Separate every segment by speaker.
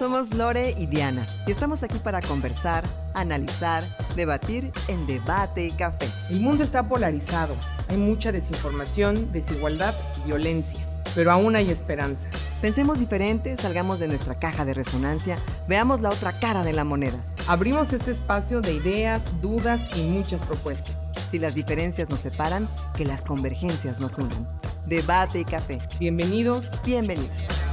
Speaker 1: Somos Lore y Diana y estamos aquí para conversar, analizar, debatir en debate y café.
Speaker 2: El mundo está polarizado, hay mucha desinformación, desigualdad y violencia, pero aún hay esperanza.
Speaker 1: Pensemos diferente, salgamos de nuestra caja de resonancia, veamos la otra cara de la moneda.
Speaker 2: Abrimos este espacio de ideas, dudas y muchas propuestas.
Speaker 1: Si las diferencias nos separan, que las convergencias nos unan. Debate y café.
Speaker 2: Bienvenidos,
Speaker 1: bienvenidos.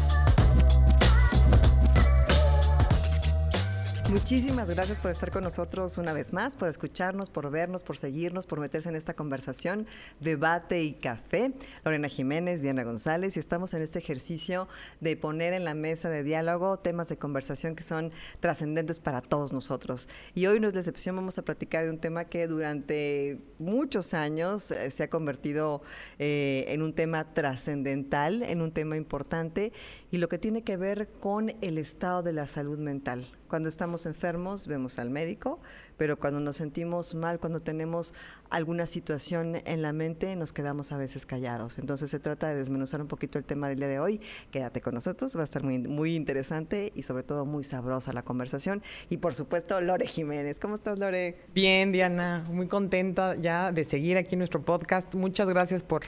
Speaker 1: Muchísimas gracias por estar con nosotros una vez más, por escucharnos, por vernos, por seguirnos, por meterse en esta conversación, debate y café. Lorena Jiménez, Diana González, y estamos en este ejercicio de poner en la mesa de diálogo temas de conversación que son trascendentes para todos nosotros. Y hoy no es la excepción, vamos a platicar de un tema que durante muchos años eh, se ha convertido eh, en un tema trascendental, en un tema importante, y lo que tiene que ver con el estado de la salud mental cuando estamos enfermos vemos al médico, pero cuando nos sentimos mal, cuando tenemos alguna situación en la mente, nos quedamos a veces callados. Entonces se trata de desmenuzar un poquito el tema del día de hoy. Quédate con nosotros, va a estar muy, muy interesante y sobre todo muy sabrosa la conversación. Y por supuesto, Lore Jiménez. ¿Cómo estás, Lore?
Speaker 2: Bien, Diana, muy contenta ya de seguir aquí nuestro podcast. Muchas gracias por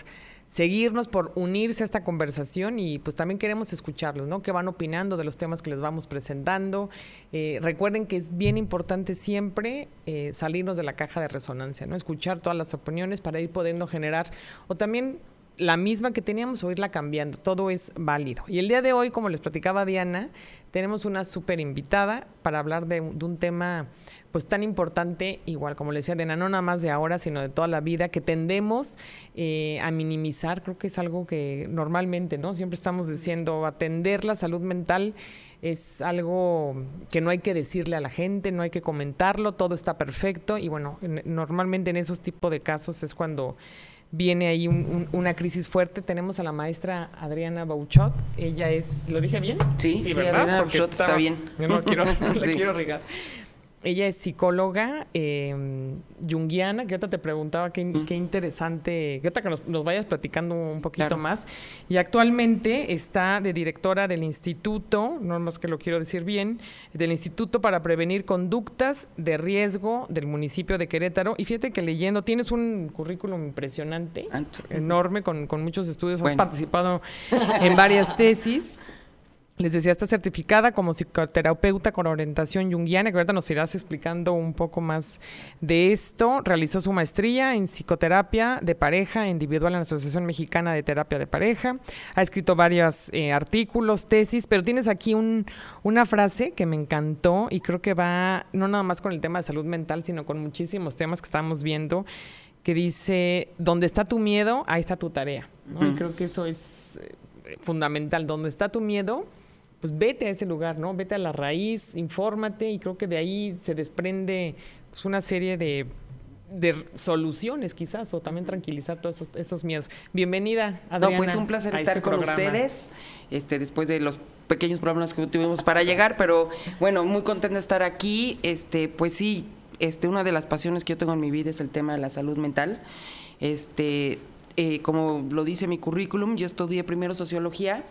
Speaker 2: seguirnos, por unirse a esta conversación y pues también queremos escucharlos, ¿no? ¿Qué van opinando de los temas que les vamos presentando? Eh, recuerden que es bien importante siempre eh, salirnos de la caja de resonancia, ¿no? Escuchar todas las opiniones para ir pudiendo generar o también la misma que teníamos o irla cambiando. Todo es válido. Y el día de hoy, como les platicaba Diana, tenemos una súper invitada para hablar de, de un tema pues tan importante, igual como le decía, de no nada más de ahora, sino de toda la vida, que tendemos eh, a minimizar, creo que es algo que normalmente, ¿no? Siempre estamos diciendo, atender la salud mental es algo que no hay que decirle a la gente, no hay que comentarlo, todo está perfecto y bueno, normalmente en esos tipos de casos es cuando viene ahí una crisis fuerte. Tenemos a la maestra Adriana Bauchot. Ella es, ¿lo dije bien?
Speaker 3: Sí, sí, Adriana Bauchot está bien.
Speaker 2: Yo no quiero, le quiero regar. Ella es psicóloga eh, junguiana, que ahorita te preguntaba qué, interesante, que ahorita que nos, vayas platicando un poquito más. Y actualmente está de directora del instituto, no más que lo quiero decir bien, del Instituto para Prevenir Conductas de Riesgo del municipio de Querétaro. Y fíjate que leyendo, tienes un currículum impresionante, enorme, con, muchos estudios, has participado en varias tesis. Les decía, está certificada como psicoterapeuta con orientación junguiana, que ahorita nos irás explicando un poco más de esto. Realizó su maestría en psicoterapia de pareja individual en la Asociación Mexicana de Terapia de Pareja. Ha escrito varios eh, artículos, tesis, pero tienes aquí un, una frase que me encantó y creo que va no nada más con el tema de salud mental, sino con muchísimos temas que estamos viendo, que dice, donde está tu miedo, ahí está tu tarea. Y creo que eso es eh, fundamental. Donde está tu miedo, pues vete a ese lugar, ¿no? Vete a la raíz, infórmate y creo que de ahí se desprende pues, una serie de, soluciones quizás o también tranquilizar todos esos, miedos. Bienvenida, Adriana.
Speaker 3: No, pues un placer estar este con ustedes, este, después de los pequeños problemas que tuvimos para llegar, pero bueno, muy contenta de estar aquí. Este, pues sí, este, una de las pasiones que yo tengo en mi vida es el tema de la salud mental. Este, eh, como lo dice mi currículum, yo estudié primero sociología,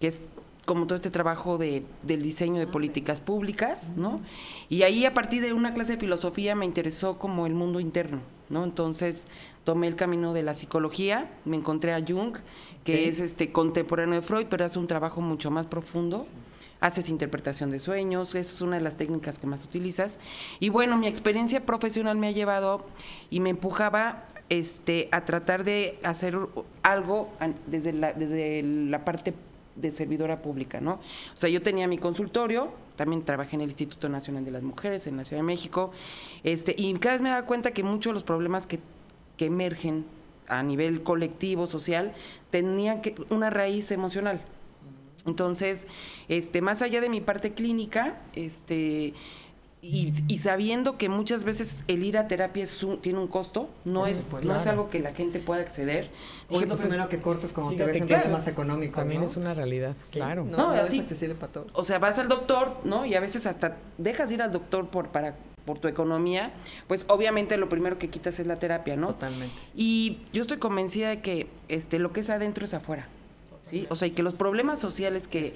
Speaker 3: que es como todo este trabajo de, del diseño de políticas públicas, ¿no? Y ahí a partir de una clase de filosofía me interesó como el mundo interno, ¿no? Entonces tomé el camino de la psicología, me encontré a Jung, que es este contemporáneo de Freud, pero hace un trabajo mucho más profundo. Haces interpretación de sueños, eso es una de las técnicas que más utilizas. Y bueno, mi experiencia profesional me ha llevado y me empujaba este, a tratar de hacer algo desde la, desde la parte de servidora pública, ¿no? O sea, yo tenía mi consultorio, también trabajé en el Instituto Nacional de las Mujeres en la Ciudad de México, este, y cada vez me da cuenta que muchos de los problemas que, que emergen a nivel colectivo, social, tenían que, una raíz emocional. Entonces, este, más allá de mi parte clínica, este, y, sabiendo que muchas veces el ir a terapia tiene un costo, no es no es algo que la gente pueda acceder.
Speaker 1: O es lo primero que cortas cuando te ves en más económico.
Speaker 2: También es una realidad, claro.
Speaker 1: No, así te sirve para todos.
Speaker 3: O sea, vas al doctor, ¿no? Y a veces hasta dejas ir al doctor por para por tu economía, pues obviamente lo primero que quitas es la terapia, ¿no?
Speaker 1: Totalmente.
Speaker 3: Y yo estoy convencida de que este lo que es adentro es afuera. ¿Sí? O sea, y que los problemas sociales que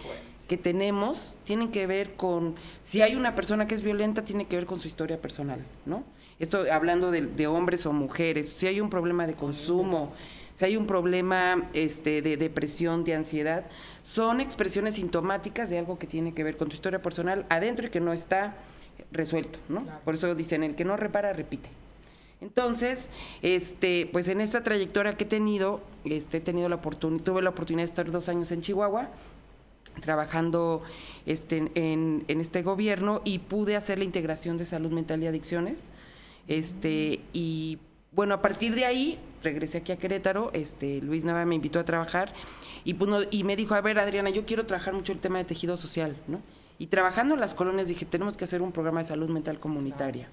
Speaker 3: que tenemos tienen que ver con, si hay una persona que es violenta, tiene que ver con su historia personal, ¿no? Esto hablando de, hombres o mujeres, si hay un problema de consumo, si hay un problema este, de depresión, de ansiedad, son expresiones sintomáticas de algo que tiene que ver con tu historia personal adentro y que no está resuelto, ¿no? Por eso dicen, el que no repara, repite. Entonces, este, pues en esta trayectoria que he tenido, este, he tenido la oportunidad, tuve la oportunidad de estar dos años en Chihuahua, trabajando este, en, este gobierno y pude hacer la integración de salud mental y adicciones. Este, y bueno, a partir de ahí regresé aquí a Querétaro, este, Luis Nava me invitó a trabajar y, pues, y me dijo, a ver Adriana, yo quiero trabajar mucho el tema de tejido social, ¿no? Y trabajando en las colonias dije, tenemos que hacer un programa de salud mental comunitaria.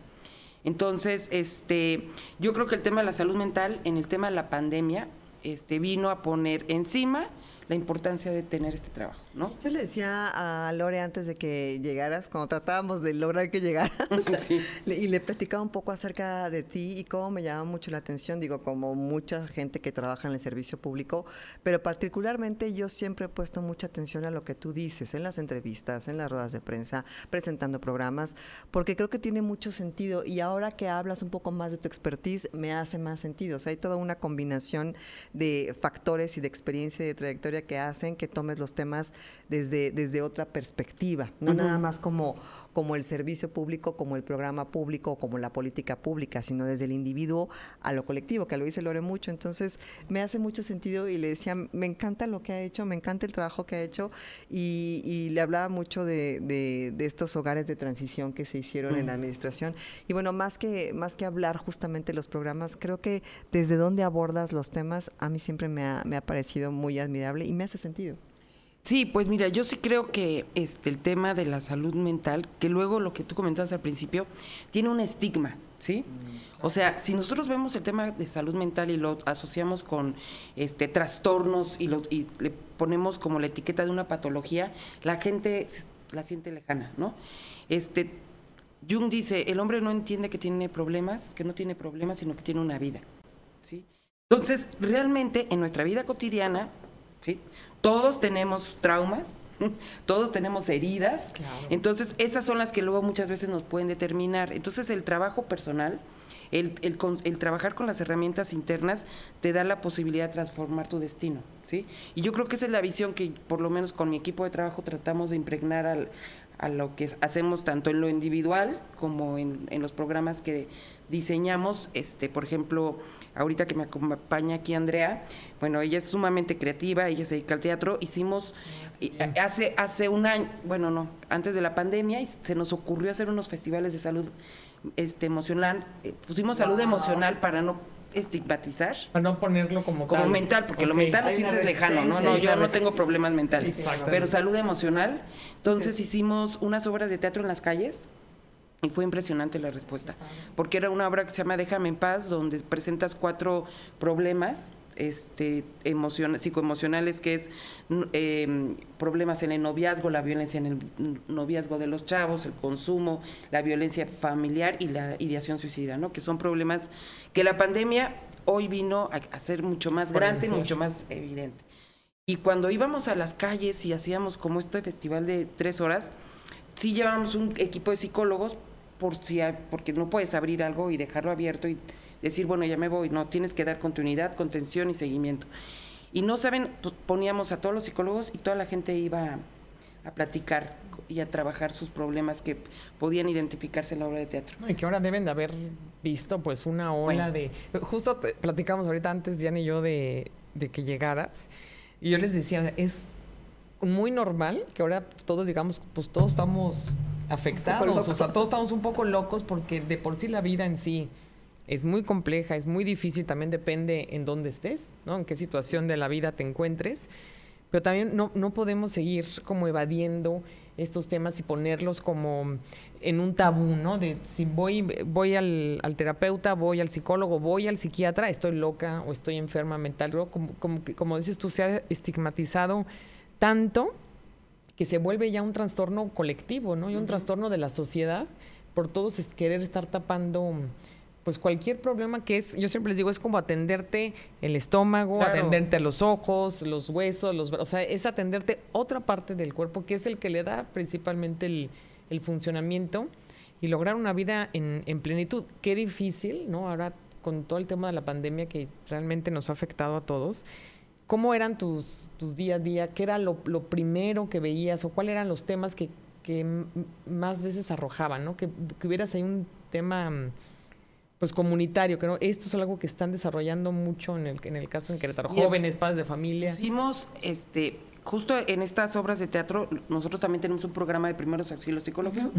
Speaker 3: Entonces, este, yo creo que el tema de la salud mental, en el tema de la pandemia, este, vino a poner encima la importancia de tener este trabajo, ¿no?
Speaker 1: Yo le decía a Lore antes de que llegaras, cuando tratábamos de lograr que llegaras, y le platicaba un poco acerca de ti y cómo me llama mucho la atención, digo, como mucha gente que trabaja en el servicio público, pero particularmente yo siempre he puesto mucha atención a lo que tú dices en las entrevistas, en las ruedas de prensa, presentando programas, porque creo que tiene mucho sentido y ahora que hablas un poco más de tu expertise, me hace más sentido. O sea, hay toda una combinación de factores y de experiencia y de trayectoria que hacen que tomes los temas desde, desde otra perspectiva, no nada más como, como el servicio público, como el programa público, como la política pública, sino desde el individuo a lo colectivo, que lo dice Lore mucho. Entonces, me hace mucho sentido y le decía, me encanta lo que ha hecho, me encanta el trabajo que ha hecho y, le hablaba mucho de, de, estos hogares de transición que se hicieron en la administración. Y bueno, más que, más que hablar justamente de los programas, creo que desde donde abordas los temas, a mí siempre me ha, me ha parecido muy admirable y me hace sentido.
Speaker 3: Sí, pues mira, yo sí creo que este el tema de la salud mental, que luego lo que tú comentabas al principio, tiene un estigma, ¿sí? Mm. O sea, si nosotros vemos el tema de salud mental y lo asociamos con este trastornos y, lo, y le ponemos como la etiqueta de una patología, la gente la siente lejana, ¿no? Este Jung dice, el hombre no entiende que tiene problemas, que no tiene problemas, sino que tiene una vida, ¿sí? Entonces, realmente en nuestra vida cotidiana, ¿sí? Todos tenemos traumas, todos tenemos heridas, entonces esas son las que luego muchas veces nos pueden determinar. Entonces el trabajo personal, el, el, trabajar con las herramientas internas te da la posibilidad de transformar tu destino, ¿sí? Y yo creo que esa es la visión que por lo menos con mi equipo de trabajo tratamos de impregnar al, a lo que hacemos tanto en lo individual como en, en los programas que diseñamos, este, por ejemplo, ahorita que me acompaña aquí Andrea, bueno, ella es sumamente creativa, ella se dedica al teatro, hicimos hace hace un año, bueno, no, antes de la pandemia se nos ocurrió hacer unos festivales de salud este emocional, eh, pusimos salud emocional para no estigmatizar.
Speaker 2: Para no ponerlo como
Speaker 3: Como mental, porque lo mental es lejano, ¿no? No, yo no tengo problemas mentales. pero salud emocional. Entonces hicimos unas obras de teatro en las calles y fue impresionante la respuesta, porque era una obra que se llama Déjame en paz, donde presentas cuatro problemas este, psicoemocionales, que es em, problemas en el noviazgo, la violencia en el noviazgo de los chavos, el consumo, la violencia familiar y la ideación suicida, ¿no? que son problemas que la pandemia hoy vino a, ser mucho más grande, mucho más evidente. Y cuando íbamos a las calles y hacíamos como este festival de tres horas, sí llevábamos un equipo de psicólogos por si, porque no puedes abrir algo y dejarlo abierto y decir, bueno, ya me voy. No, tienes que dar continuidad, contención y seguimiento. Y no saben, pues, poníamos a todos los psicólogos y toda la gente iba a, platicar y a trabajar sus problemas que podían identificarse en la obra de teatro.
Speaker 2: y que ahora deben de haber visto pues una ola de... Justo platicamos ahorita antes, Diana y yo, de, de que llegaras. Y yo les decía, es muy normal que ahora todos digamos, pues todos estamos afectados, o sea, todos estamos un poco locos porque de por sí la vida en sí es muy compleja, es muy difícil, también depende en dónde estés, ¿no? En qué situación de la vida te encuentres, pero también no, no podemos seguir como evadiendo estos temas y ponerlos como en un tabú, ¿no? De si voy, voy al, terapeuta, voy al psicólogo, voy al psiquiatra, estoy loca o estoy enferma mental, como, como, como dices tú, se ha estigmatizado tanto que se vuelve ya un trastorno colectivo, ¿no? Y un trastorno de la sociedad por todos querer estar tapando pues cualquier problema que es, yo siempre les digo, es como atenderte el estómago, atenderte los ojos, los huesos, los o sea, es atenderte otra parte del cuerpo que es el que le da principalmente el, el funcionamiento y lograr una vida en, en, plenitud. Qué difícil, ¿no? Ahora con todo el tema de la pandemia que realmente nos ha afectado a todos. ¿Cómo eran tus, tus día a día? ¿Qué era lo, lo primero que veías o cuáles eran los temas que, que más veces arrojaban, ¿no? Que, que hubieras ahí un tema pues comunitario, que esto es algo que están desarrollando mucho en el, en el caso en Querétaro, jóvenes, padres de familia.
Speaker 3: Hicimos este justo en estas obras de teatro, nosotros también tenemos un programa de primeros auxilios psicológicos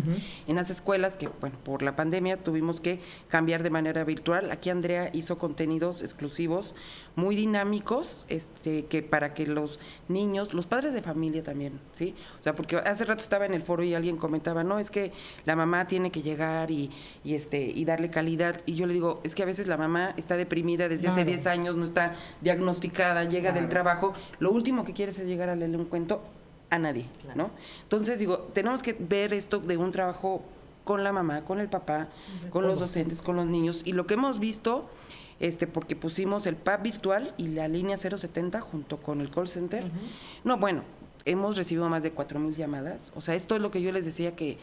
Speaker 3: en las escuelas que, bueno, por la pandemia tuvimos que cambiar de manera virtual. Aquí Andrea hizo contenidos exclusivos muy dinámicos, este, que para que los niños, los padres de familia también, ¿sí? O sea, porque hace rato estaba en el foro y alguien comentaba, no, es que la mamá tiene que llegar y, y este, y darle calidad. Y yo le digo, es que a veces la mamá está deprimida desde hace 10 años, no está diagnosticada, llega del trabajo, lo último que quiere es llegar a leerle un cuento a nadie, ¿no? Entonces digo, tenemos que ver esto de un trabajo con la mamá, con el papá, con los docentes, con los niños y lo que hemos visto este porque pusimos el PAP virtual y la línea 070 junto con el call center. No, bueno, hemos recibido más de mil llamadas. O sea, esto es lo que yo les decía que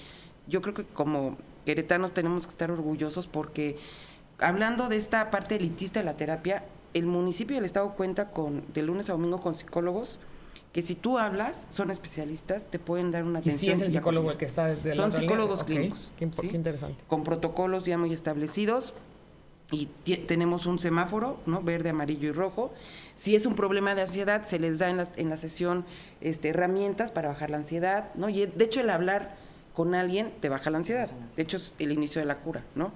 Speaker 3: yo creo que como queretanos tenemos que estar orgullosos porque hablando de esta parte elitista de la terapia, el municipio y el estado cuenta con de lunes a domingo con psicólogos que si tú hablas, son especialistas, te pueden dar una atención.
Speaker 2: ¿Y si es el psicólogo el que está
Speaker 3: de Son psicólogos clínicos.
Speaker 2: Qué, interesante.
Speaker 3: Con protocolos ya muy establecidos y tenemos un semáforo, ¿no? Verde, amarillo y rojo. Si es un problema de ansiedad, se les da en la, en la sesión este, herramientas para bajar la ansiedad, ¿no? Y de hecho el hablar con alguien te baja la ansiedad. De hecho es el inicio de la cura, ¿no?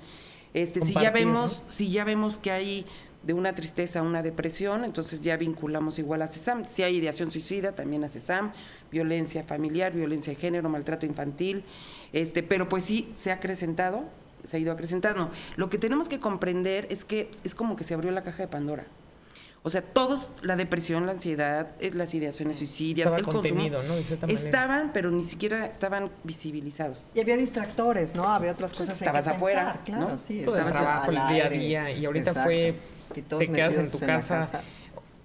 Speaker 3: Este, si ya vemos, si ya vemos que hay de una tristeza a una depresión, entonces ya vinculamos igual a CESAM. Si hay ideación suicida, también a CESAM, violencia familiar, violencia de género, maltrato infantil, este, pero pues sí se ha acrecentado, se ha ido acrecentando. Lo que tenemos que comprender es que es como que se abrió la caja de Pandora. O sea, todos, la depresión, la ansiedad, eh, las ideaciones suicidas, el consumo, ¿no? estaban, pero ni siquiera estaban visibilizados.
Speaker 1: Y había distractores, ¿no? Había otras cosas
Speaker 3: Estabas
Speaker 1: en
Speaker 3: que afuera,
Speaker 1: claro,
Speaker 3: ¿no?
Speaker 1: sí.
Speaker 2: Estabas trabajo, el día a día, y ahorita fue te quedas en tu casa,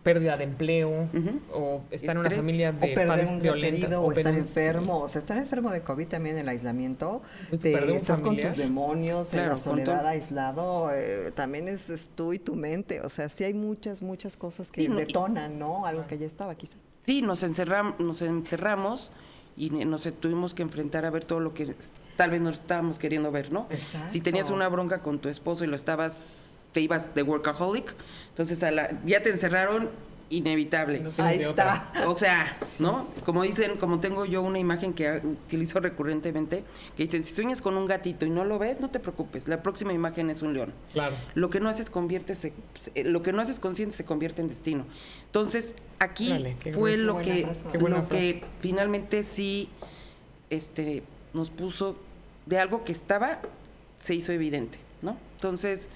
Speaker 2: pérdida de empleo o estar en una familia de
Speaker 1: o perder un violenta, o, estar enfermo, o sea, estar enfermo de COVID también en el aislamiento, pues te, estás con tus demonios en la soledad aislado, eh, también es, tú y tu mente, o sea, sí hay muchas muchas cosas que detonan, ¿no? Algo que ya estaba quizá.
Speaker 3: Sí, nos encerramos, nos encerramos y nos tuvimos que enfrentar a ver todo lo que tal vez no estábamos queriendo ver, ¿no? Exacto. Si tenías una bronca con tu esposo y lo estabas te ibas de workaholic, entonces a la, ya te encerraron inevitable.
Speaker 1: Ahí está.
Speaker 3: O sea, ¿no? Como dicen, como tengo yo una imagen que utilizo recurrentemente, que dicen, si sueñas con un gatito y no lo ves, no te preocupes, la próxima imagen es un león.
Speaker 2: Claro.
Speaker 3: Lo que no haces convierte, lo que no haces consciente se convierte en destino. Entonces, aquí fue lo que, lo que finalmente sí este, nos puso de algo que estaba, se hizo evidente, ¿no? Entonces,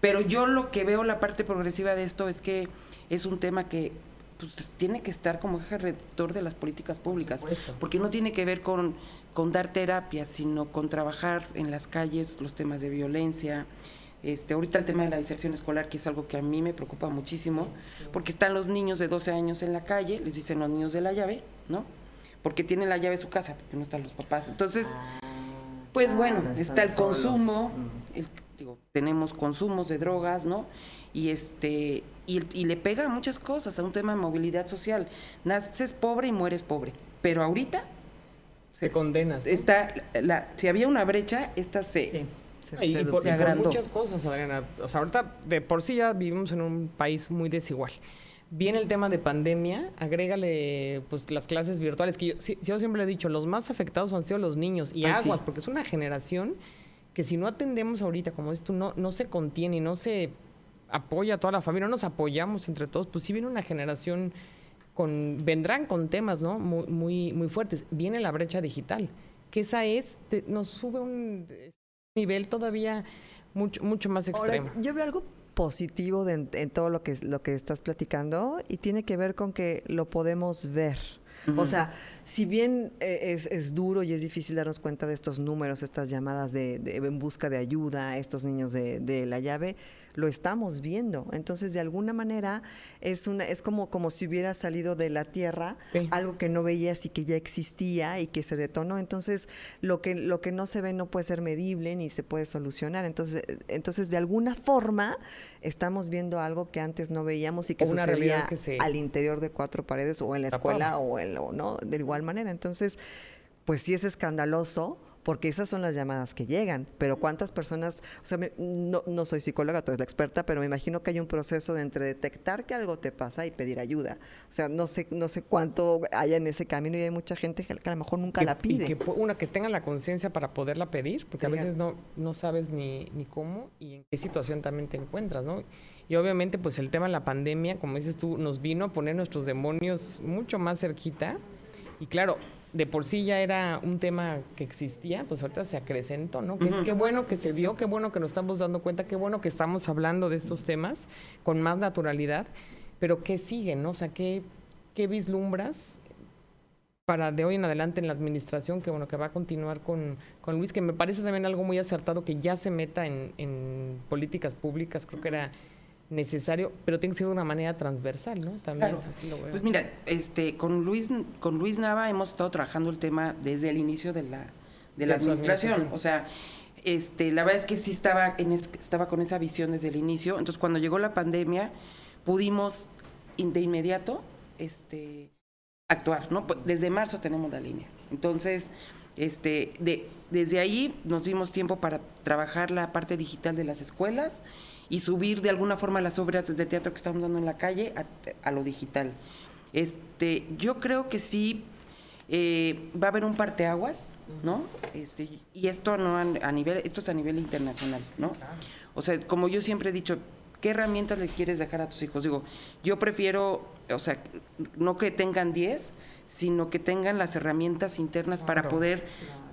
Speaker 3: pero yo lo que veo la parte progresiva de esto es que es un tema que pues, tiene que estar como eje rector de las políticas públicas, porque no tiene que ver con, con dar terapia, sino con trabajar en las calles los temas de violencia. Este, ahorita el tema de la deserción escolar, que es algo que a mí me preocupa muchísimo, porque están los niños de 12 años en la calle, les dicen los niños de la llave, ¿no? Porque tienen la llave de su casa, porque no están los papás. Entonces, ah, pues bueno, está el consumo, el digo, tenemos consumos de drogas, ¿no? Y este y, le pega a muchas cosas, a un tema de movilidad social. Naces pobre y mueres pobre, pero ahorita
Speaker 2: se condenas.
Speaker 3: Está la, si había una brecha, esta se
Speaker 2: Se, y, por, muchas cosas, Adriana. O sea, ahorita de por sí ya vivimos en un país muy desigual. Viene el tema de pandemia, agrégale pues las clases virtuales, que yo, siempre he dicho, los más afectados han sido los niños y aguas, porque es una generación que si no atendemos ahorita, como dices tú, no, no se contiene, no se apoya a toda la familia, no nos apoyamos entre todos, pues sí viene una generación con, vendrán con temas, ¿no? Muy, muy, muy fuertes. Viene la brecha digital, que esa es, nos sube un nivel todavía mucho, mucho más extremo.
Speaker 1: yo veo algo positivo en todo lo que, lo que estás platicando y tiene que ver con que lo podemos ver. O sea, si bien eh, es, duro y es difícil darnos cuenta de estos números, estas llamadas de, en busca de ayuda, estos niños de, de la llave, lo estamos viendo. Entonces, de alguna manera, es una, es como, como si hubiera salido de la tierra algo que no veías y que ya existía y que se detonó. Entonces, lo que, lo que no se ve no puede ser medible ni se puede solucionar. Entonces, entonces de alguna forma, estamos viendo algo que antes no veíamos y que una sucedía que al interior de cuatro paredes o en la escuela o, en, o no, de igual manera. Entonces, pues sí es escandaloso porque esas son las llamadas que llegan. Pero cuántas personas, o sea, no, no, soy psicóloga, tú eres la experta, pero me imagino que hay un proceso de entre detectar que algo te pasa y pedir ayuda. O sea, no sé, no sé cuánto hay en ese camino y hay mucha gente que, a lo mejor nunca la pide.
Speaker 2: Y que una que tenga la conciencia para poderla pedir, porque a veces no, no sabes ni, ni cómo y en qué situación también te encuentras, ¿no? Y obviamente, pues el tema de la pandemia, como dices tú, nos vino a poner nuestros demonios mucho más cerquita. Y claro, de por sí ya era un tema que existía, pues ahorita se acrecentó, ¿no? Que es qué bueno que se vio, qué bueno que nos estamos dando cuenta, qué bueno que estamos hablando de estos temas con más naturalidad, pero ¿qué sigue, no? O sea, ¿qué, qué vislumbras para de hoy en adelante en la administración, que bueno, que va a continuar con, con Luis, que me parece también algo muy acertado que ya se meta en, en políticas públicas, creo que era necesario, pero tiene que ser de una manera transversal, ¿no?
Speaker 3: También así lo veo. Pues mira, este, con Luis, con Luis Nava hemos estado trabajando el tema desde el inicio de la, de la administración. O sea, este, la verdad es que sí estaba, en estaba con esa visión desde el inicio. Entonces, cuando llegó la pandemia, pudimos de inmediato este, actuar, ¿no? Pues, desde marzo tenemos la línea. Entonces, este, de, desde ahí nos dimos tiempo para trabajar la parte digital de las escuelas y subir de alguna forma las obras de teatro que estamos dando en la calle a, lo digital. Este, yo creo que sí eh, va a haber un parteaguas, ¿no? Este, y esto no a, nivel, esto es a nivel internacional, ¿no? O sea, como yo siempre he dicho, ¿qué herramientas le quieres dejar a tus hijos? Digo, yo prefiero, o sea, no que tengan 10, sino que tengan las herramientas internas para poder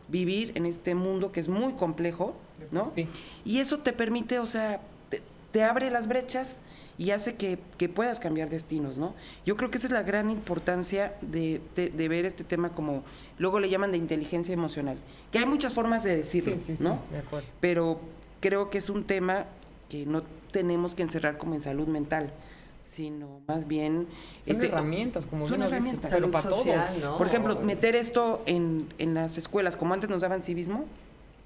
Speaker 3: vivir en este mundo que es muy complejo, ¿no? Sí. Y eso te permite, o sea, te abre las brechas y hace que, puedas cambiar destinos, ¿no? Yo creo que esa es la gran importancia de, ver este tema como, luego le llaman de inteligencia emocional, que hay muchas formas de decirlo, ¿no? de acuerdo. Pero creo que es un tema que no tenemos que encerrar como en salud mental, sino más bien...
Speaker 2: Son este, herramientas, como
Speaker 3: son herramientas, pero para todos. Por ejemplo, meter esto en, en las escuelas, como antes nos daban civismo,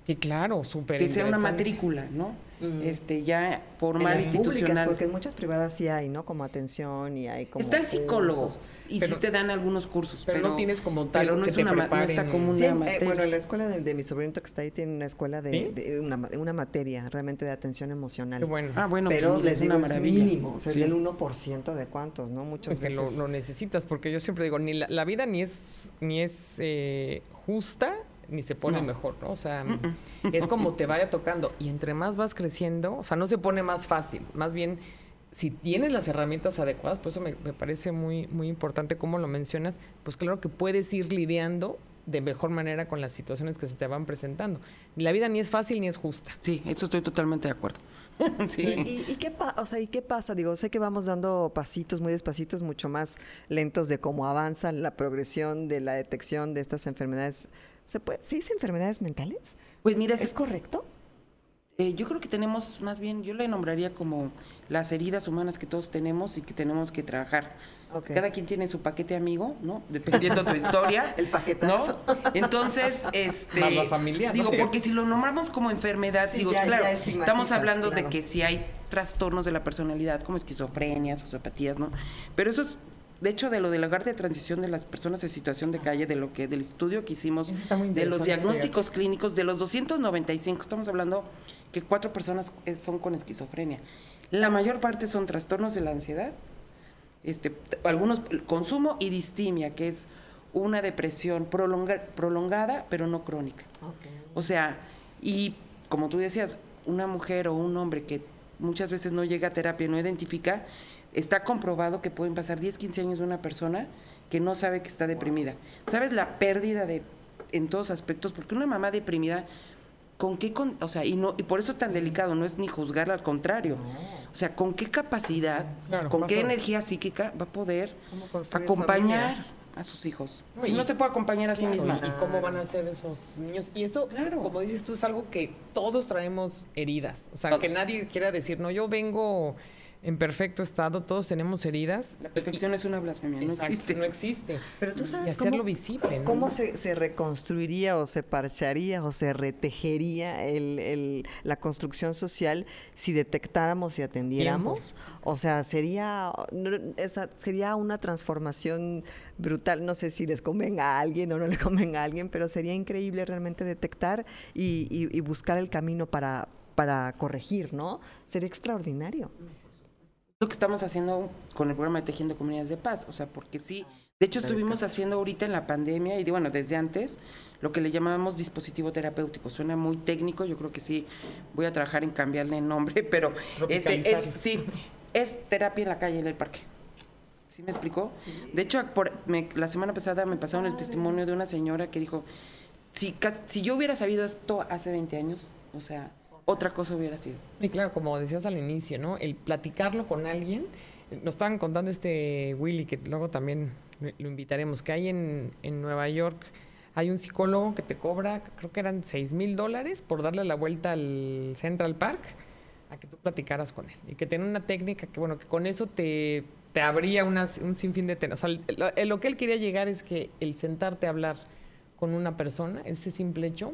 Speaker 2: y claro, súper
Speaker 3: Que sea una matrícula, ¿no? Este, ya formal, institucional.
Speaker 1: porque en muchas privadas sí hay, ¿no? Como atención y hay como...
Speaker 3: Está el psicólogo y sí te dan algunos cursos, pero,
Speaker 2: no tienes como tal
Speaker 3: Pero no, es una, no está como una
Speaker 1: materia. bueno, la escuela de, mi sobrinito que está ahí tiene una escuela de, una, una, materia realmente de atención emocional.
Speaker 2: bueno.
Speaker 1: Ah, bueno, pero pues, les digo, es mínimo, o sea, el 1% de cuántos, ¿no? Muchas
Speaker 2: veces. Lo, lo, necesitas, porque yo siempre digo, ni la, vida ni es, ni es eh, justa ni se pone mejor, ¿no? O sea, es como te vaya tocando. Y entre más vas creciendo, o sea, no se pone más fácil. Más bien, si tienes las herramientas adecuadas, por eso me, parece muy, muy importante cómo lo mencionas, pues claro que puedes ir lidiando de mejor manera con las situaciones que se te van presentando. La vida ni es fácil ni es justa.
Speaker 3: Sí, eso estoy totalmente de acuerdo.
Speaker 1: sí. ¿Y, qué o sea, ¿Y qué pasa? Digo, sé que vamos dando pasitos muy despacitos, mucho más lentos de cómo avanza la progresión de la detección de estas enfermedades ¿Se, puede, ¿Se dice enfermedades mentales?
Speaker 3: Pues mira,
Speaker 1: ¿es correcto?
Speaker 3: Eh, yo creo que tenemos más bien, yo le nombraría como las heridas humanas que todos tenemos y que tenemos que trabajar. Cada quien tiene su paquete amigo, ¿no? Dependiendo de tu historia.
Speaker 1: El paquetazo.
Speaker 3: ¿no? Entonces, este. Más
Speaker 2: la familia,
Speaker 3: Digo, porque si lo nombramos como enfermedad, digo, claro, estamos hablando de que si hay trastornos de la personalidad, como esquizofrenia, sociopatías, ¿no? Pero eso es de hecho, de lo del hogar de transición de las personas en situación de calle, de lo que del estudio que hicimos, de los diagnósticos clínicos, de los 295, estamos hablando que cuatro personas son con esquizofrenia. La mayor parte son trastornos de la ansiedad, este, algunos consumo y distimia, que es una depresión prolongada, pero no crónica. O sea, y como tú decías, una mujer o un hombre que muchas veces no llega a terapia, no identifica, Está comprobado que pueden pasar 10, 15 años de una persona que no sabe que está deprimida. ¿Sabes la pérdida de en todos aspectos? Porque una mamá deprimida con qué con, o sea, y no y por eso es tan delicado, no es ni juzgarla al contrario. O sea, con qué capacidad, con qué energía psíquica va a poder acompañar a sus hijos. si no se puede acompañar a sí misma.
Speaker 2: ¿Y cómo van a ser esos niños? Y eso, como dices tú, es algo que todos traemos heridas. O sea, que nadie quiera decir, no, yo vengo en perfecto estado, todos tenemos heridas.
Speaker 3: La perfección es una blasfemia, no existe.
Speaker 2: No existe.
Speaker 1: Pero tú sabes y hacerlo visible. ¿Cómo se, reconstruiría o se parcharía o se retejería el, la construcción social si detectáramos y atendiéramos? O sea, sería, esa, sería una transformación brutal. No sé si les convenga a alguien o no le convenga a alguien, pero sería increíble realmente detectar y, y buscar el camino para, para corregir, ¿no? Sería extraordinario
Speaker 3: lo que estamos haciendo con el programa de Tejiendo Comunidades de Paz, o sea, porque sí, de hecho estuvimos haciendo ahorita en la pandemia y bueno, desde antes, lo que le llamábamos dispositivo terapéutico. Suena muy técnico, yo creo que sí voy a trabajar en cambiarle el nombre, pero este es sí, es terapia en la calle en el parque. ¿Sí me explicó? De hecho, por, la semana pasada me pasaron el testimonio de una señora que dijo, si, si yo hubiera sabido esto hace 20 años, o sea, otra cosa hubiera sido.
Speaker 2: Y claro, como decías al inicio, ¿no? El platicarlo con alguien. Nos estaban contando este Willy, que luego también lo invitaremos, que hay en, en Nueva York, hay un psicólogo que te cobra, creo que eran 6 mil dólares por darle la vuelta al Central Park a que tú platicaras con él. Y que tiene una técnica que, bueno, que con eso te, te abría un sinfín de temas. O sea, lo, lo, que él quería llegar es que el sentarte a hablar con una persona, ese simple hecho,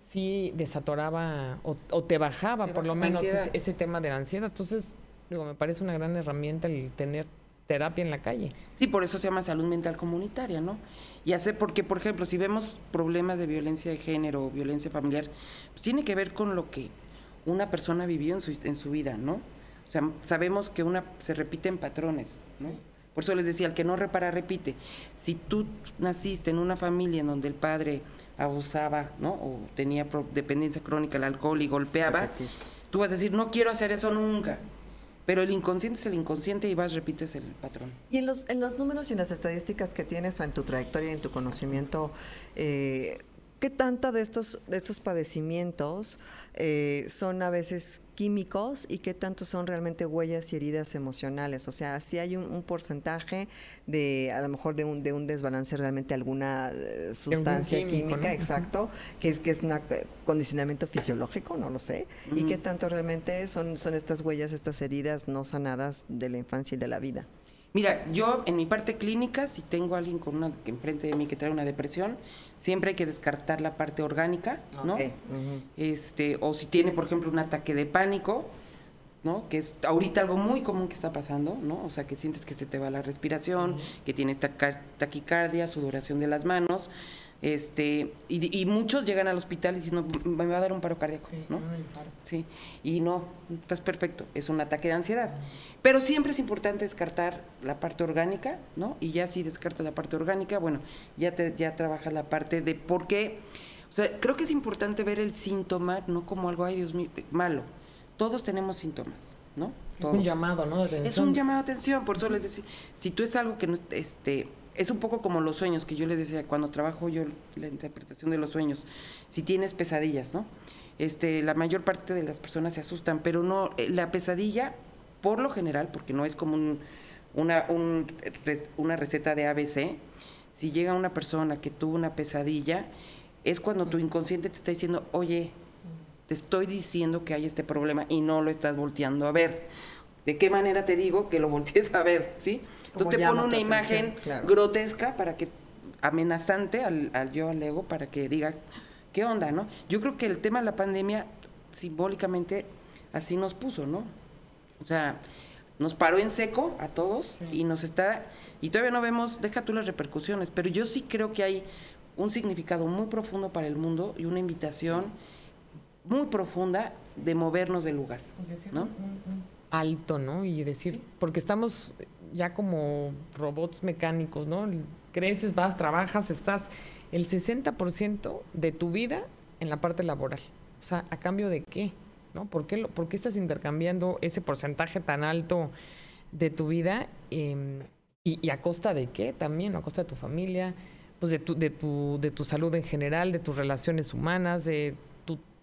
Speaker 2: sí desatoraba o, te bajaba por lo menos ese, tema de la ansiedad. Entonces, digo, me parece una gran herramienta el tener terapia en la calle.
Speaker 3: Sí, por eso se llama salud mental comunitaria, ¿no? Y hace, porque, por ejemplo, si vemos problemas de violencia de género o violencia familiar, pues tiene que ver con lo que una persona vivió en su, en su vida, ¿no? O sea, sabemos que una se repiten patrones, ¿no? Por eso les decía, el que no repara, repite. Si tú naciste en una familia en donde el padre abusaba, ¿no? O tenía dependencia crónica al alcohol y golpeaba, tú vas a decir, no quiero hacer eso nunca. Pero el inconsciente es el inconsciente y vas, repites el patrón.
Speaker 1: Y en los, en los números y en las estadísticas que tienes o en tu trayectoria y en tu conocimiento, eh, ¿Qué tanta de estos, de estos padecimientos eh, son a veces químicos y qué tanto son realmente huellas y heridas emocionales? O sea, si hay un, porcentaje de, a lo mejor, de un, de un desbalance realmente alguna eh, sustancia química, exacto, que es que es un eh, condicionamiento fisiológico, no lo sé, y qué tanto realmente son, son estas huellas, estas heridas no sanadas de la infancia y de la vida.
Speaker 3: Mira, yo en mi parte clínica, si tengo a alguien con una que enfrente de mí que trae una depresión, siempre hay que descartar la parte orgánica, ¿no? Este, o si tiene, por ejemplo, un ataque de pánico, ¿no? Que es ahorita algo muy común que está pasando, ¿no? O sea, que sientes que se te va la respiración, que tienes taquicardia, sudoración de las manos, este y, muchos llegan al hospital y dicen no, me va a dar un paro cardíaco no sí. Y no estás perfecto es un ataque de ansiedad. Pero siempre es importante descartar la parte orgánica no y ya si descartas la parte orgánica bueno ya te ya trabajas la parte de por qué. O sea creo que es importante ver el síntoma no como algo ay Dios mío malo todos tenemos síntomas no
Speaker 2: es un llamado no
Speaker 3: es un llamado de atención por eso les decía si tú es algo que no este es un poco como los sueños que yo les decía cuando trabajo yo la interpretación de los sueños. Si tienes pesadillas, ¿no? Este, la mayor parte de las personas se asustan, pero no eh, la pesadilla por lo general, porque no es como una, una receta de ABC, si llega una persona que tuvo una pesadilla, es cuando tu inconsciente te está diciendo, oye, te estoy diciendo que hay este problema y no lo estás volteando a ver. ¿De qué manera te digo que lo voltees a ver? ¿Sí? Entonces te pone una imagen grotesca para que, amenazante al, yo, al ego, para que diga, ¿qué onda, no? Yo creo que el tema de la pandemia, simbólicamente, así nos puso, ¿no? O sea, nos paró en seco a todos y nos está, y todavía no vemos, deja tú las repercusiones, pero yo sí creo que hay un significado muy profundo para el mundo y una invitación muy profunda de movernos del lugar, pues ¿no?
Speaker 2: Alto, ¿no? Y decir, porque estamos ya como robots mecánicos, ¿no? Creces, vas, trabajas, estás el 60% de tu vida en la parte laboral. O sea, ¿a cambio de qué? ¿No? ¿Por qué, por qué estás intercambiando ese porcentaje tan alto de tu vida em, y, a costa de qué también? ¿A costa de tu familia? Pues de tu, de tu, de tu salud en general, de tus relaciones humanas, de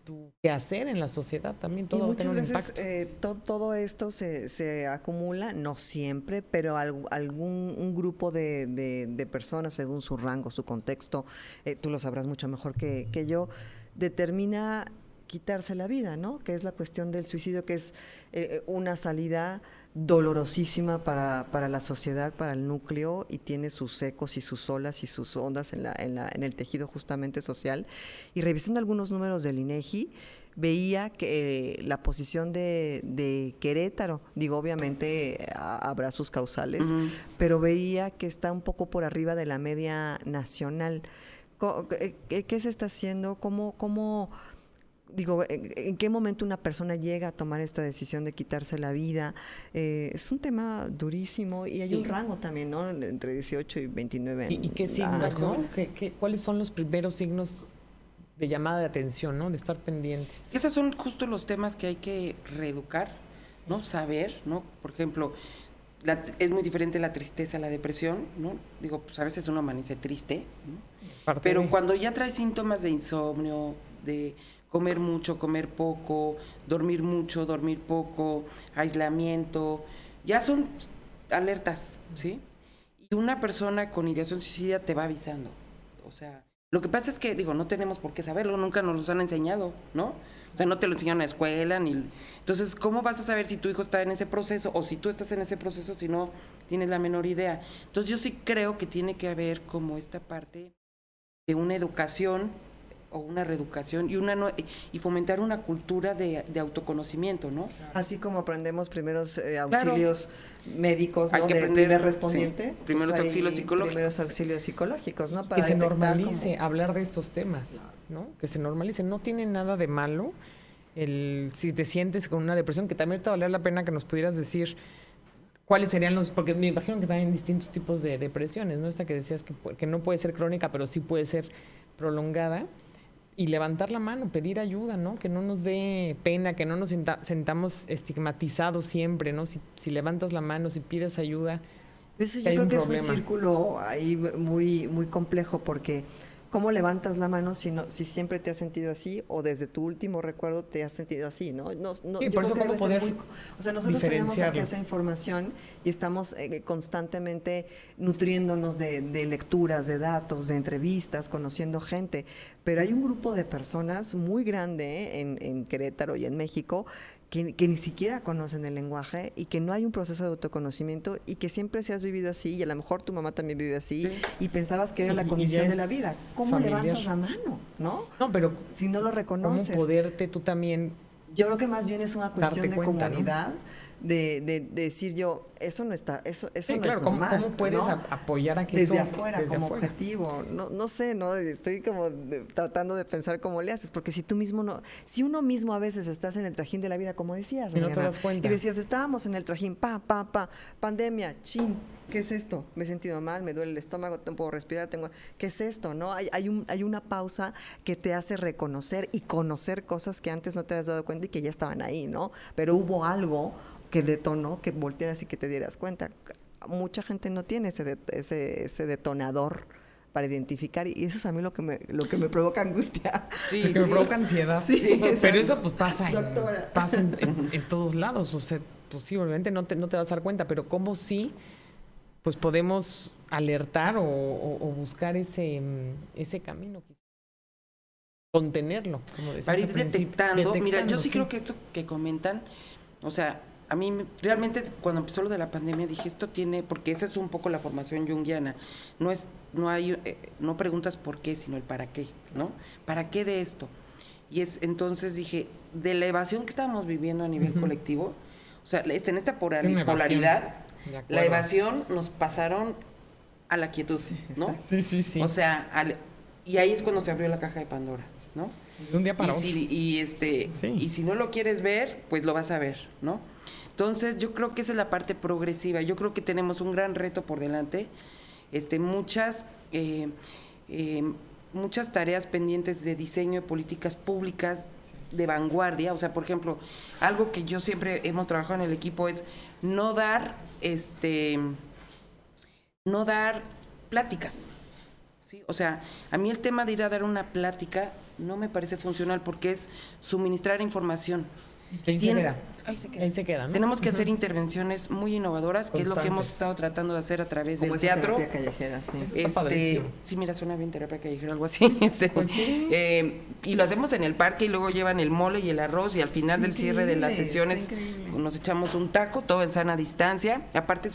Speaker 2: tu quehacer en la sociedad también. Todo
Speaker 1: y muchas veces eh, todo esto se, se, acumula, no siempre, pero algún un grupo de, de, personas, según su rango, su contexto, eh, tú lo sabrás mucho mejor que, que yo, determina quitarse la vida, ¿no? Que es la cuestión del suicidio, que es eh, una salida dolorosísima para, para, la sociedad, para el núcleo, y tiene sus ecos y sus olas y sus ondas en, la, en, la, en el tejido justamente social. Y revisando algunos números del INEGI, veía que eh, la posición de, de, Querétaro, digo, obviamente habrá sus causales, pero veía que está un poco por arriba de la media nacional. ¿Qué, qué se está haciendo? ¿Cómo, cómo digo, ¿en, qué momento una persona llega a tomar esta decisión de quitarse la vida? Eh, es un tema durísimo y hay un rango también, ¿no? Entre 18 y 29
Speaker 2: años. ¿Y, qué signos, no? cuáles son los primeros signos de llamada de atención, ¿no? De estar pendientes.
Speaker 3: Esos son justo los temas que hay que reeducar, ¿no? Saber, ¿no? Por ejemplo, es muy diferente la tristeza a la depresión, ¿no? Digo, pues a veces uno amanece triste, ¿no? Pero cuando ya trae síntomas de insomnio, de comer mucho, comer poco, dormir mucho, dormir poco, aislamiento, ya son alertas, ¿sí? Y una persona con ideación suicida te va avisando. O sea, lo que pasa es que, digo, no tenemos por qué saberlo, nunca nos lo han enseñado, ¿no? O sea, no te lo enseñan en la escuela, ni... Entonces, ¿cómo vas a saber si tu hijo está en ese proceso o si tú estás en ese proceso si no tienes la menor idea? Entonces, yo sí creo que tiene que haber como esta parte de una educación o una reeducación y una y fomentar una cultura de, autoconocimiento, ¿no?
Speaker 1: Así como aprendemos primeros eh, auxilios médicos, ¿no? de primer respondiente.
Speaker 3: Pues primeros auxilios psicológicos.
Speaker 1: Primeros auxilios psicológicos, ¿no?
Speaker 2: Para que se normalice hablar de estos temas, ¿no? Que se normalice. No tiene nada de malo el si te sientes con una depresión, que también te valdría la pena que nos pudieras decir cuáles serían los, porque me imagino que también hay distintos tipos de depresiones, ¿no? Esta que decías que, que no puede ser crónica, pero sí puede ser prolongada y levantar la mano, pedir ayuda, ¿no? Que no nos dé pena, que no nos sentamos estigmatizados siempre, ¿no? Si, si, levantas la mano, si pides ayuda.
Speaker 1: Eso yo creo que es un círculo ahí muy, muy complejo porque ¿Cómo levantas la mano si no, si siempre te has sentido así o desde tu último recuerdo te has sentido así, ¿no? no, no
Speaker 2: por eso cómo poder
Speaker 1: O sea, nosotros tenemos acceso a información y estamos eh, constantemente nutriéndonos de, de, lecturas, de datos, de entrevistas, conociendo gente, pero hay un grupo de personas muy grande en, en Querétaro y en México que, ni siquiera conocen el lenguaje y que no hay un proceso de autoconocimiento y que siempre se has vivido así y a lo mejor tu mamá también vivió así y pensabas que era la condición de la vida. ¿Cómo levantas la mano? ¿No?
Speaker 2: No, pero
Speaker 1: si no lo reconoces.
Speaker 2: ¿Cómo poderte tú también
Speaker 1: yo creo que más bien es una cuestión de comunidad de, de, decir yo, eso no está, eso, eso no es normal.
Speaker 2: ¿Cómo, puedes apoyar a que
Speaker 1: Desde afuera, como objetivo. No, no sé, ¿no? Estoy como tratando de pensar cómo le haces, porque si tú mismo no, si uno mismo a veces estás en el trajín de la vida, como decías,
Speaker 2: y, no te das cuenta.
Speaker 1: y decías, estábamos en el trajín, pa, pa, pa, pandemia, chin, ¿qué es esto? Me he sentido mal, me duele el estómago, no puedo respirar, tengo, ¿qué es esto? ¿No? Hay, hay, un, hay una pausa que te hace reconocer y conocer cosas que antes no te has dado cuenta y que ya estaban ahí, ¿no? Pero hubo algo que detonó, que voltearas y que te dieras cuenta. Mucha gente no tiene ese, ese, ese detonador para identificar y eso es a mí lo que me lo que me provoca angustia.
Speaker 2: Sí, que me provoca ansiedad. Sí, pero eso pues pasa, en, pasa en, todos lados o sea posiblemente no te, no te vas a dar cuenta pero cómo sí pues podemos alertar o, buscar ese ese camino contenerlo como
Speaker 3: para ir detectando. Mira yo sí creo que esto que comentan o sea a mí realmente cuando empezó lo de la pandemia dije esto tiene porque esa es un poco la formación junguiana no es no hay eh, no preguntas por qué sino el para qué no para qué de esto y es entonces dije de la evasión que estábamos viviendo a nivel colectivo o sea este, en esta polaridad la evasión nos pasaron a la quietud no
Speaker 2: sí sí sí.
Speaker 3: O sea y ahí es cuando se abrió la caja de Pandora no
Speaker 2: un día para
Speaker 3: y y este y si no lo quieres ver pues lo vas a ver no entonces, yo creo que esa es la parte progresiva. Yo creo que tenemos un gran reto por delante, este, muchas, eh, eh, muchas tareas pendientes de diseño de políticas públicas de vanguardia. O sea, por ejemplo, algo que yo siempre hemos trabajado en el equipo es no dar, este, no dar pláticas, ¿sí? O sea, a mí el tema de ir a dar una plática no me parece funcional porque es suministrar información.
Speaker 2: Ahí se queda. Ahí se queda.
Speaker 3: Tenemos que hacer intervenciones muy innovadoras, que es lo que hemos estado tratando de hacer a través del teatro.
Speaker 1: Terapia callejera, sí.
Speaker 3: Este, sí, mira, suena bien terapia callejera, algo así. Este, pues sí. Eh, y lo hacemos en el parque y luego llevan el mole y el arroz y al final del cierre de las sesiones nos echamos un taco, todo en sana distancia. Aparte,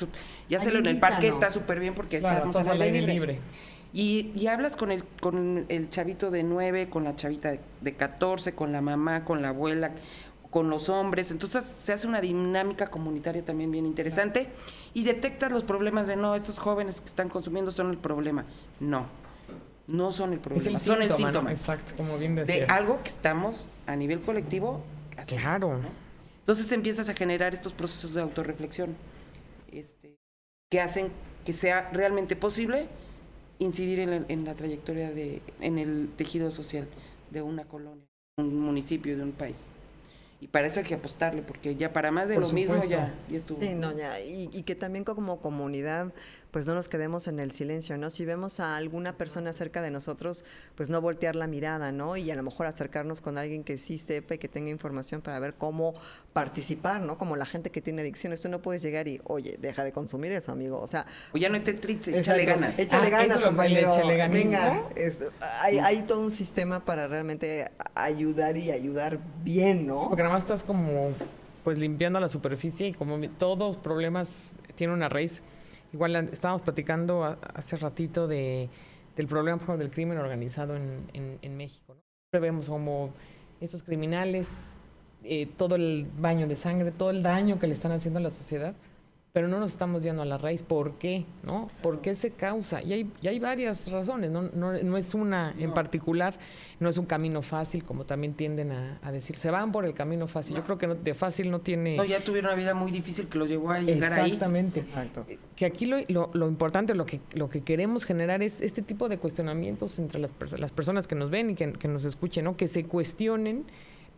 Speaker 3: ya hacerlo en el parque está súper bien porque estamos al aire libre. Y, y, hablas con el, con el chavito de 9, con la chavita de 14, con la mamá, con la abuela, con los hombres. Entonces se hace una dinámica comunitaria también bien interesante y detectas los problemas de no, estos jóvenes que están consumiendo son el problema. No, no son el problema, son el síntoma.
Speaker 2: Exacto, como bien
Speaker 3: De algo que estamos a nivel colectivo
Speaker 2: haciendo. Claro.
Speaker 3: Entonces empiezas a generar estos procesos de autorreflexión este, que hacen que sea realmente posible incidir en la, trayectoria de, en el tejido social de una colonia, un municipio, de un país y para eso hay que apostarle, porque ya para más de lo mismo ya, ya, estuvo.
Speaker 1: Sí, no, ya, y, y, que también como comunidad pues no nos quedemos en el silencio, ¿no? Si vemos a alguna persona cerca de nosotros, pues no voltear la mirada, ¿no? Y a lo mejor acercarnos con alguien que sí sepa y que tenga información para ver cómo participar, ¿no? Como la gente que tiene adicciones, tú no puedes llegar y, oye, deja de consumir eso, amigo, o sea...
Speaker 3: O ya no estés triste, échale ganas.
Speaker 1: Échale ah, ganas, compañero. Venga, hay, hay todo un sistema para realmente ayudar y ayudar bien, ¿no?
Speaker 2: Porque estás como pues limpiando la superficie y como todos problemas tienen una raíz Igual estábamos platicando hace ratito de, del problema del crimen organizado en, en, México. ¿no? Vemos como estos criminales, eh, todo el baño de sangre, todo el daño que le están haciendo a la sociedad pero no nos estamos yendo a la raíz. ¿Por qué? ¿No? ¿Por qué se causa? Y hay, y hay varias razones, no, no, no es una en particular, no es un camino fácil, como también tienden a, decir. Se van por el camino fácil. Yo creo que de fácil no tiene...
Speaker 3: No, ya tuvieron una vida muy difícil que los llevó a llegar ahí.
Speaker 2: Exactamente. Que aquí lo, lo, lo, importante, lo que, lo que queremos generar es este tipo de cuestionamientos entre las, las personas que nos ven y que, que nos escuchen, ¿no? Que se cuestionen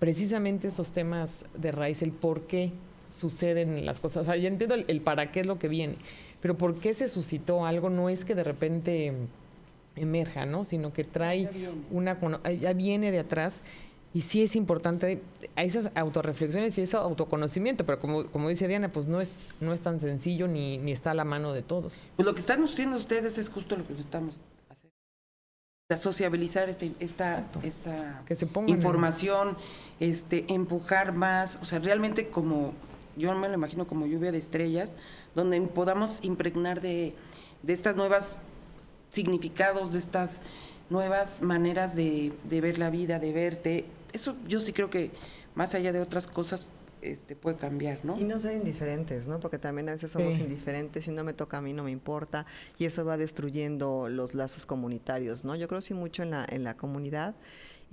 Speaker 2: precisamente esos temas de raíz, el por qué suceden las cosas. O sea, ya entiendo el, para qué es lo que viene, pero por qué se suscitó algo no es que de repente emerja, ¿no? Sino que trae una, ya viene de atrás y sí es importante a esas autorreflexiones y ese autoconocimiento, pero como, como dice Diana, pues no es, no es tan sencillo ni, ni está a la mano de todos.
Speaker 3: Pues lo que están haciendo ustedes es justo lo que estamos haciendo. Sociabilizar este, esta, esta que se información, este, empujar más, o sea, realmente como yo me lo imagino como lluvia de estrellas, donde podamos impregnar de, de estas nuevas significados, de estas nuevas maneras de, de, ver la vida, de verte. Eso yo sí creo que más allá de otras cosas este, puede cambiar, ¿no?
Speaker 1: Y no ser indiferentes, ¿no? Porque también a veces somos indiferentes, si no me toca a mí no me importa, y eso va destruyendo los lazos comunitarios, ¿no? Yo creo sí mucho en la, en la comunidad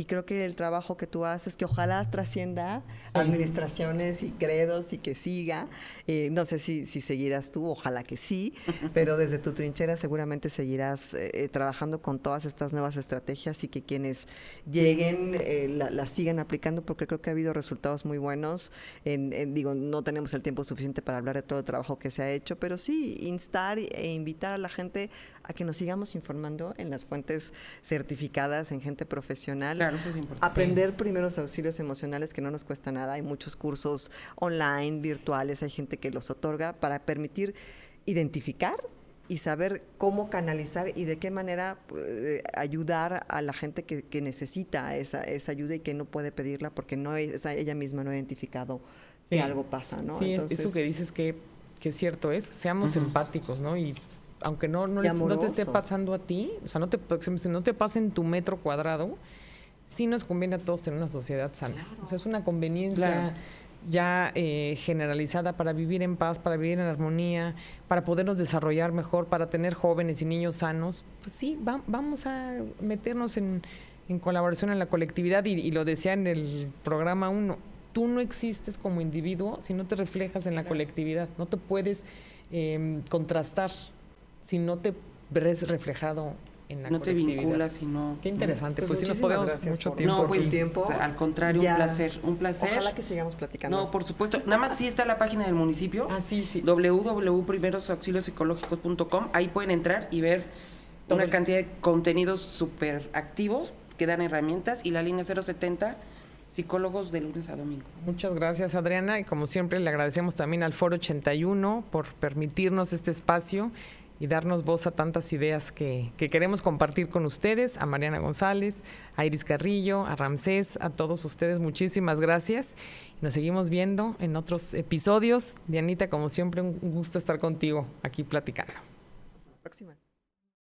Speaker 1: y creo que el trabajo que tú haces, que ojalá trascienda administraciones y credos y que siga. Eh, no sé si, si seguirás tú, ojalá que sí, pero desde tu trinchera seguramente seguirás eh, eh, trabajando con todas estas nuevas estrategias y que quienes lleguen las sigan aplicando porque creo que ha habido resultados muy buenos. En, digo, no tenemos el tiempo suficiente para hablar de todo el trabajo que se ha hecho, pero sí instar e invitar a la gente a que nos sigamos informando en las fuentes certificadas, en gente profesional.
Speaker 3: Claro, eso es importante.
Speaker 1: Aprender primeros auxilios emocionales que no nos cuesta nada. Hay muchos cursos online, virtuales, hay gente que los otorga para permitir identificar y saber cómo canalizar y de qué manera eh, ayudar a la gente que, necesita esa, esa, ayuda y que no puede pedirla porque no es, ella misma no ha identificado que algo pasa, ¿no?
Speaker 2: Sí, eso que dices que, que es cierto es, seamos empáticos, ¿no? Y aunque no, no, no, te esté pasando a ti, o sea, no te, si no te pasa en tu metro cuadrado, sí nos conviene a todos tener una sociedad sana. O sea, es una conveniencia ya eh, generalizada para vivir en paz, para vivir en armonía, para podernos desarrollar mejor, para tener jóvenes y niños sanos. Pues sí, vamos a meternos en, en, colaboración en la colectividad y, y, lo decía en el programa 1. Tú no existes como individuo si no te reflejas en la colectividad. No te puedes eh, contrastar si no te ves reflejado en la
Speaker 3: no te vinculas y no
Speaker 2: qué interesante pues, pues sí nos podemos mucho tiempo no
Speaker 3: pues
Speaker 2: tiempo.
Speaker 3: al contrario un placer un placer.
Speaker 1: Ojalá que sigamos platicando.
Speaker 3: No por supuesto nada más sí está la página del municipio
Speaker 2: ah sí sí.
Speaker 3: www.primerosauxiliosicológicos.com ahí pueden entrar y ver una cantidad de contenidos súper activos que dan herramientas y la línea 070 psicólogos de lunes a domingo.
Speaker 2: Muchas gracias Adriana y como siempre le agradecemos también al Foro 81 por permitirnos este espacio y darnos voz a tantas ideas que, que, queremos compartir con ustedes, a Mariana González, a Iris Carrillo, a Ramsés, a todos ustedes, muchísimas gracias. Nos seguimos viendo en otros episodios. Dianita, como siempre, un gusto estar contigo aquí platicando.